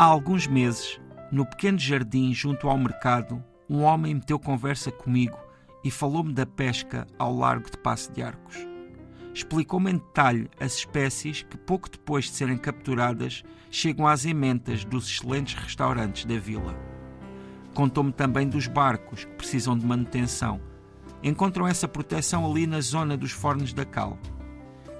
Há alguns meses, no pequeno jardim junto ao mercado, um homem meteu conversa comigo e falou-me da pesca ao largo de Passo de Arcos. Explicou-me em detalhe as espécies que, pouco depois de serem capturadas, chegam às ementas dos excelentes restaurantes da vila. Contou-me também dos barcos que precisam de manutenção. Encontram essa proteção ali na zona dos fornos da cal.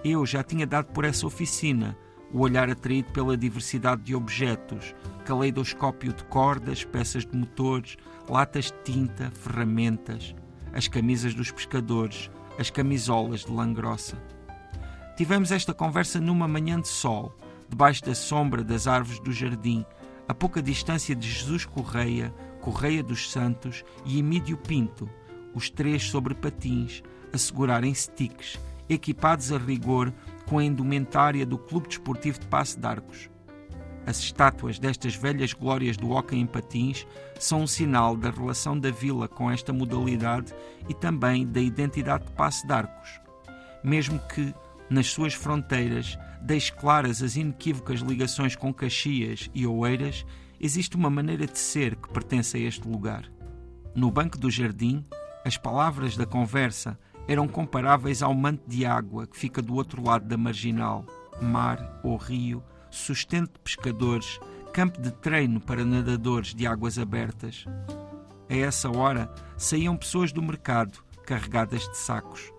Eu já tinha dado por essa oficina o olhar atraído pela diversidade de objetos, caleidoscópio de cordas, peças de motores, latas de tinta, ferramentas, as camisas dos pescadores, as camisolas de lã grossa. Tivemos esta conversa numa manhã de sol, debaixo da sombra das árvores do jardim, a pouca distância de Jesus Correia, Correia dos Santos e Emídio Pinto, os três sobre patins, a segurarem sticks, equipados a rigor com a indumentária do Clube Desportivo de Passo de Arcos. As estátuas destas velhas glórias do hóquei em patins são um sinal da relação da vila com esta modalidade e também da identidade de Passo de Arcos. Mesmo que, nas suas fronteiras, deixe claras as inequívocas ligações com Caxias e Oeiras, existe uma maneira de ser que pertence a este lugar. No banco do jardim, as palavras da conversa eram comparáveis ao manto de água que fica do outro lado da marginal, mar ou rio, sustento de pescadores, campo de treino para nadadores de águas abertas. A essa hora saíam pessoas do mercado, carregadas de sacos.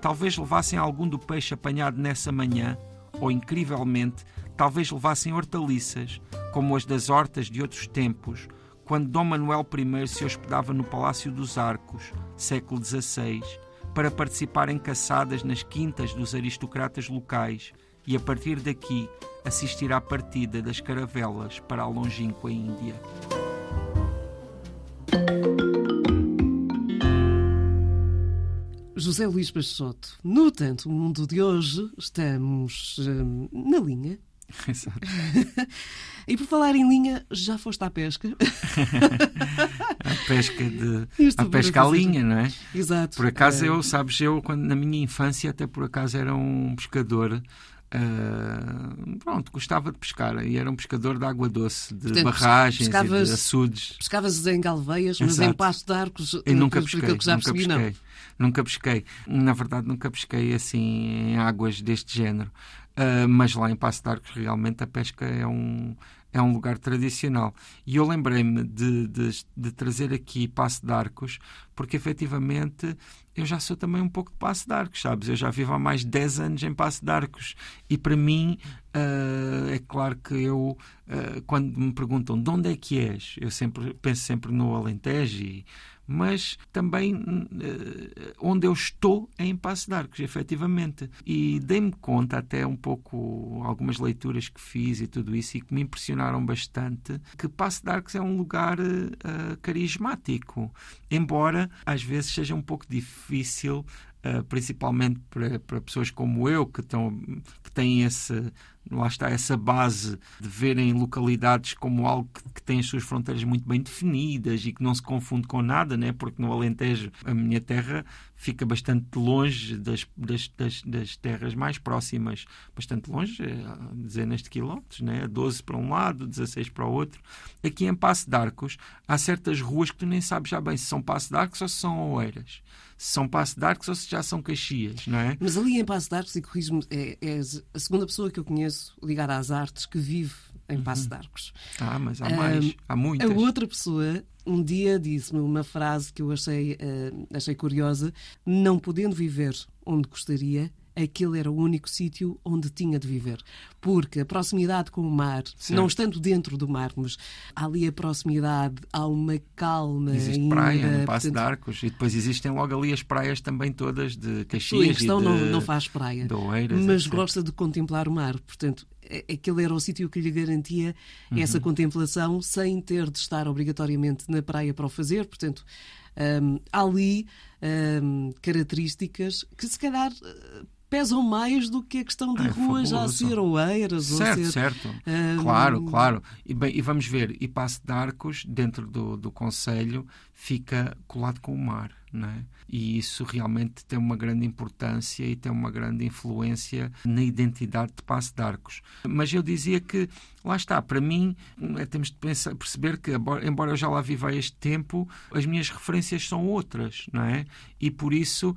Talvez levassem algum do peixe apanhado nessa manhã, ou, incrivelmente, talvez levassem hortaliças, como as das hortas de outros tempos, quando Dom Manuel I se hospedava no Palácio dos Arcos, século XVI, para participar em caçadas nas quintas dos aristocratas locais e, a partir daqui, assistir à partida das caravelas para a longínqua Índia. José Luís Peixoto. No Tanto Mundo de hoje, estamos hum, na linha Exato. e por falar em linha, já foste à pesca? a pesca de a pesca à linha, não é? Exato. Por acaso eu, sabes, eu quando na minha infância até por acaso era um pescador Uh, pronto, gostava de pescar e era um pescador de água doce, de Portanto, barragens pescavas, e de açudes. Pescavas em galveias, mas em passo de arcos. E nunca pesquei, nunca percebi, pesquei. Não. Nunca pesquei. Na verdade, nunca pesquei assim em águas deste género. Uh, mas lá em Passo de Arcos realmente a pesca é um, é um lugar tradicional. E eu lembrei-me de, de, de, trazer aqui Passo de Arcos, porque efetivamente eu já sou também um pouco de Passo de Arcos, sabes? Eu já vivo há mais de 10 anos em Passo de Arcos. E para mim, uh, é claro que eu, uh, quando me perguntam de onde é que és, eu sempre penso sempre no Alentejo e mas também uh, onde eu estou é em Passo de Arcos, efetivamente. E dei-me conta, até um pouco, algumas leituras que fiz e tudo isso, e que me impressionaram bastante, que Passo de é um lugar uh, carismático, embora às vezes seja um pouco difícil Uh, principalmente para, para, pessoas como eu que, estão, que têm esse, lá está essa base de verem localidades como algo que, que, tem as suas fronteiras muito bem definidas e que não se confunde com nada, né? porque no Alentejo a minha terra fica bastante longe das, das, das, das terras mais próximas, bastante longe, é, dezenas de quilómetros, né? 12 para um lado, 16 para o outro. Aqui em Passo de Arcos há certas ruas que tu nem sabes já bem se são Passo de Arcos ou se são Oeiras são Passo de Arcos ou se já são Caxias, não é? Mas ali em Passo de Arcos, e corrijo-me, é, é, a segunda pessoa que eu conheço ligada às artes que vive em Passo uhum. de Arcos. Ah, mas há mais, um, há muitas. A outra pessoa um dia disse-me uma frase que eu achei, uh, achei curiosa: não podendo viver onde gostaria, aquele era o único sítio onde tinha de viver. Porque a proximidade com o mar, certo. não estando dentro do mar, mas há ali a proximidade, há uma calma. Existe ainda, praia no Passo portanto... de Arcos e depois existem logo ali as praias também todas de Caxias. A questão de... não, não faz praia, Oeiras, mas etc. gosta de contemplar o mar. Portanto, aquele era o sítio que lhe garantia uhum. essa contemplação sem ter de estar obrigatoriamente na praia para o fazer. Portanto, um, há ali um, características que se calhar pesam mais do que a questão de é, ruas a ser oeiras certo, ser... Certo, um... Claro, claro. E, bem, e vamos ver, e Passo de Arcos, dentro do, do Conselho, fica colado com o mar, é? E isso realmente tem uma grande importância e tem uma grande influência na identidade de Passo de Arcos. Mas eu dizia que, lá está, para mim, é, temos de pensar, perceber que, embora eu já lá viva há este tempo, as minhas referências são outras, não é? E por isso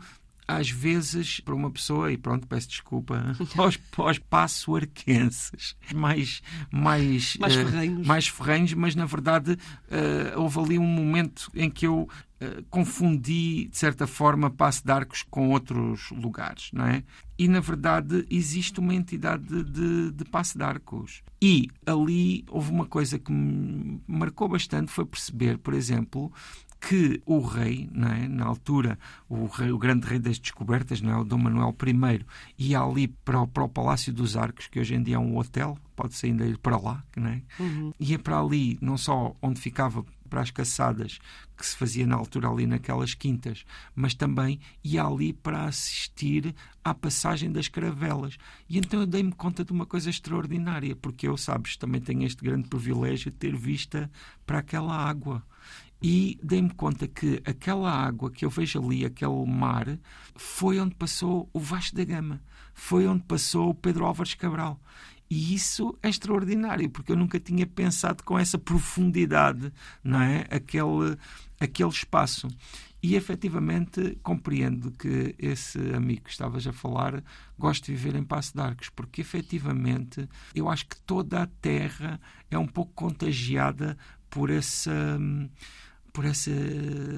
às vezes, para uma pessoa, e pronto, peço desculpa, aos, aos passo-arquenses, mais, mais, mais, uh, ferrenhos. mais ferrenhos, mas na verdade uh, houve ali um momento em que eu uh, confundi, de certa forma, Passo de Arcos com outros lugares, não é? E, na verdade, existe uma entidade de, de, de Passo de Arcos. E ali houve uma coisa que me marcou bastante, foi perceber, por exemplo, que o rei, é? na altura, o, rei, o, grande rei das descobertas, não é? o Dom Manuel I, ia ali para o, para o Palácio dos Arcos, que hoje em dia é um hotel, pode-se ainda ir para lá, não é? Uhum. ia para ali, não só onde ficava para as caçadas que se fazia na altura ali naquelas quintas, mas também ia ali para assistir à passagem das caravelas. E então eu dei-me conta de uma coisa extraordinária, porque eu, sabes, também tenho este grande privilégio de ter vista para aquela água e dei-me conta que aquela água que eu vejo ali, aquele mar, foi onde passou o Vasco da Gama, foi onde passou o Pedro Álvares Cabral. E isso é extraordinário, porque eu nunca tinha pensado com essa profundidade, não é? Aquele, aquele espaço. E efetivamente compreendo que esse amigo que estavas a falar gosta de viver em Passo de Arcos, porque efetivamente eu acho que toda a terra é um pouco contagiada por essa por essa,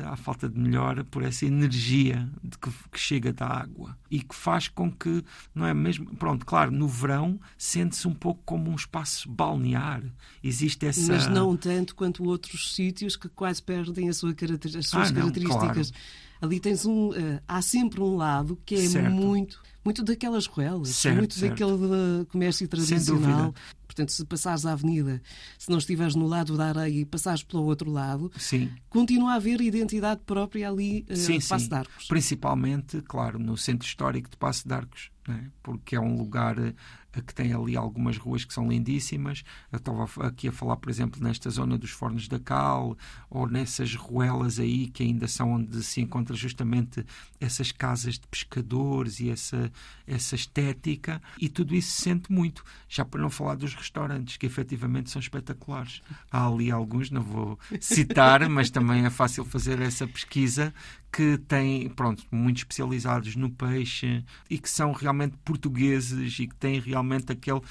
à falta de melhor, por essa energia de que, que, chega da água e que faz com que, não é mesmo, pronto, claro, no verão sente-se um pouco como um espaço balnear. Existe essa. Mas não tanto quanto outros sítios que quase perdem a sua as suas ah, não, características. Claro. Ali tens um. Uh, há sempre um lado que é certo. muito muito daquelas ruelas, muito certo. daquele eh, comércio tradicional. Portanto, se passares a avenida, se não estiveres no lado da areia e passares pelo outro lado, sim. continua a haver identidade própria ali uh, sim, Passo sim. de Arcos. Principalmente, claro, no centro histórico de Passo de Arcos, né? porque é um lugar uh, que tem ali algumas ruas que são lindíssimas. Eu estava aqui a falar, por exemplo, nesta zona dos Fornos da Cal, ou nessas ruelas aí que ainda são onde se encontra justamente essas casas de pescadores e essa, essa estética, e tudo isso se sente muito. Já para não falar dos restaurantes, que efetivamente são espetaculares. Há ali alguns, não vou citar, mas também é fácil fazer essa pesquisa, que têm, pronto, muito especializados no peixe e que são realmente portugueses e que têm realmente aquele,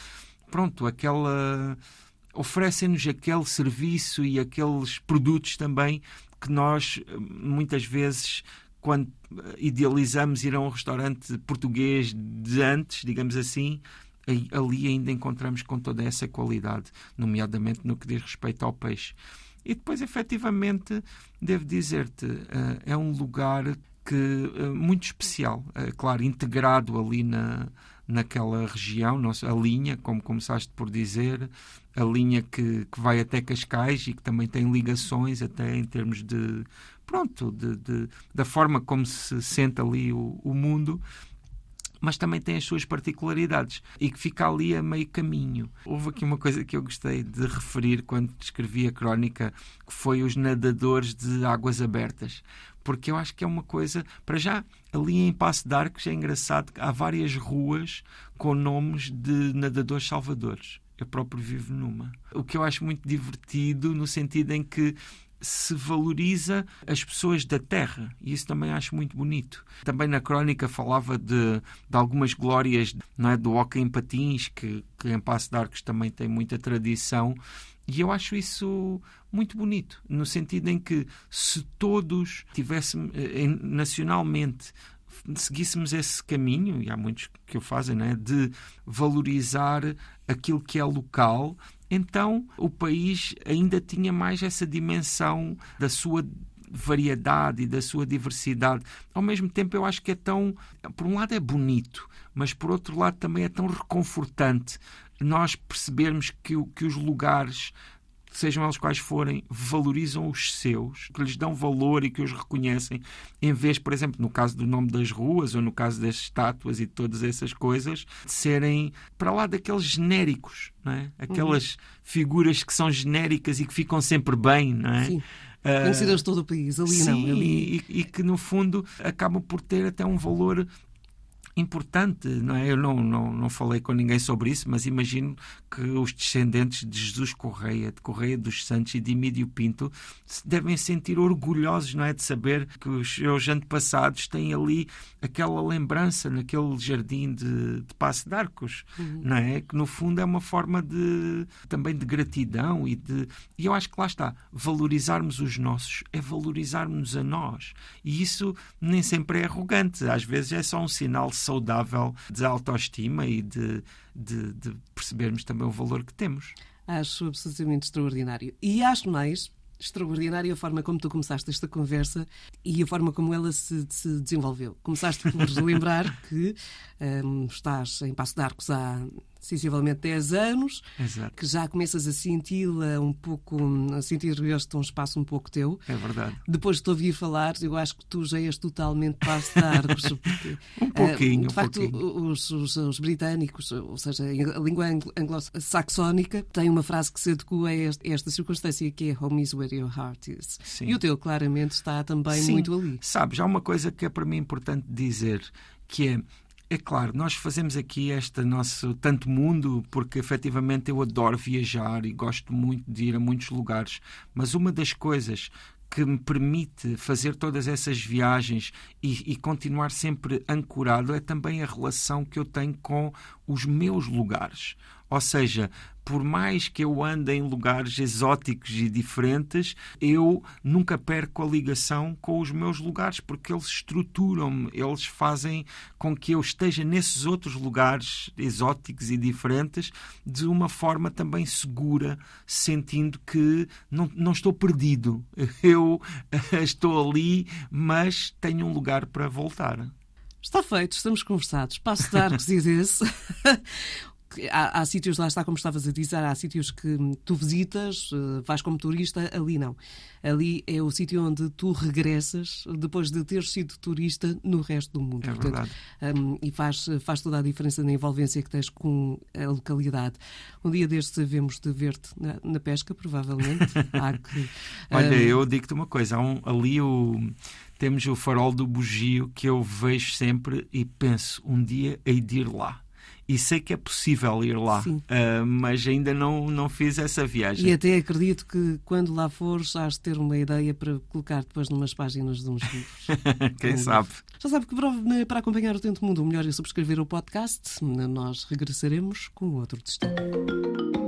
pronto, aquela oferecem-nos aquele serviço e aqueles produtos também que nós muitas vezes quando idealizamos ir a um restaurante português de antes, digamos assim, ali ainda encontramos com toda essa qualidade, nomeadamente no que diz respeito ao peixe. E depois, efetivamente, devo dizer-te, eh, é um lugar que eh, muito especial, eh, claro, integrado ali na, naquela região, a linha, como começaste por dizer, a linha que, que vai até Cascais e que também tem ligações até em termos de pronto, de, de da forma como se sente ali o, o mundo mas também tem as suas particularidades e que fica ali a meio caminho. Houve aqui uma coisa que eu gostei de referir quando descrevi a crónica, que foi os nadadores de águas abertas. Porque eu acho que é uma coisa, para já, ali em Passo de Arcos é engraçado há várias ruas com nomes de nadadores salvadores. Eu próprio vivo numa. O que eu acho muito divertido, no sentido em que se valoriza as pessoas da terra e isso também acho muito bonito. Também na crónica falava de, de algumas glórias não é, do hockey em patins, que, que em Passo de Arcos também tem muita tradição. E eu acho isso muito bonito, no sentido em que se todos tivéssemos eh, nacionalmente seguíssemos esse caminho, e há muitos que o fazem, né, de valorizar aquilo que é local, então o país ainda tinha mais essa dimensão da sua variedade e da sua diversidade. Ao mesmo tempo, eu acho que é tão. Por um lado, é bonito, mas por outro lado, também é tão reconfortante nós percebermos que, que os lugares sejam eles quais forem, valorizam os seus, que lhes dão valor e que os reconhecem, em vez, por exemplo, no caso do nome das ruas ou no caso das estátuas e todas essas coisas, de serem para lá daqueles genéricos, não é? aquelas uhum. figuras que são genéricas e que ficam sempre bem, não é? Sim. Uh, Conhecidas de todo o país, ali sim, não. Ali... E, e, que no fundo acabam por ter até um valor importante, não é? Eu não, não, não falei com ninguém sobre isso, mas imagino que os descendentes de Jesus Correia, de Correia dos Santos e de Emílio Pinto devem sentir orgulhosos, não é? De saber que os seus antepassados têm ali aquela lembrança naquele jardim de, de Passo de Arcos, uhum. não é? Que no fundo é uma forma de também de gratidão e de. E eu acho que lá está, valorizarmos os nossos é valorizarmos a nós. E isso nem sempre é arrogante, às vezes é só um sinal saudável de autoestima e de, de, de percebermos também o valor que temos. Acho absolutamente extraordinário. E acho mais extraordinária a forma como tu começaste esta conversa e a forma como ela se, se desenvolveu. Começaste por lembrar que um, estás em Passo de Arcos há sensivelmente 10 anos, Exato. que já começas a senti-la um pouco, a sentir este um espaço um pouco teu. É verdade. Depois de te ouvir falar, eu acho que tu já és totalmente passo de arcos. Porque, um pouquinho, uh, de facto, pouquinho. Os, os, os, britânicos, ou seja, a língua anglo-saxónica, tem uma frase que se adequa a esta, esta, circunstância que é home is where your heart is. Sim. E o teu claramente está também Sim. muito ali. Sabes, há uma coisa que é para mim importante dizer, que é é claro, nós fazemos aqui este nosso tanto mundo porque efetivamente eu adoro viajar e gosto muito de ir a muitos lugares, mas uma das coisas que me permite fazer todas essas viagens e, e, continuar sempre ancorado é também a relação que eu tenho com os meus lugares. Ou seja, por mais que eu ande em lugares exóticos e diferentes, eu nunca perco a ligação com os meus lugares, porque eles estruturam-me, eles fazem com que eu esteja nesses outros lugares exóticos e diferentes de uma forma também segura, sentindo que não, não estou perdido. Eu estou ali, mas tenho um lugar para voltar. Está feito, estamos conversados. Passo de arcos e desse. há, há sítios, lá está como estavas a dizer, há sítios que tu visitas, uh, vais como turista, ali não. Ali é o sítio onde tu regressas depois de ter sido turista no resto do mundo. É Portanto, um, e faz, faz toda a diferença na envolvência que tens com a localidade. Um dia destes havemos de ver-te na, na, pesca, provavelmente. que, Olha, um... eu digo-te uma coisa, um, ali o temos o farol do bugio que eu vejo sempre e penso, um dia hei de ir lá e sei que é possível ir lá, uh, mas ainda não, não fiz essa viagem. E até acredito que quando lá fores, has de ter uma ideia para colocar depois numas páginas de uns livros. Quem sabe? Já sabe que para, para acompanhar o Tempo Mundo, o melhor é subscrever o podcast. Nós regressaremos com outro destino.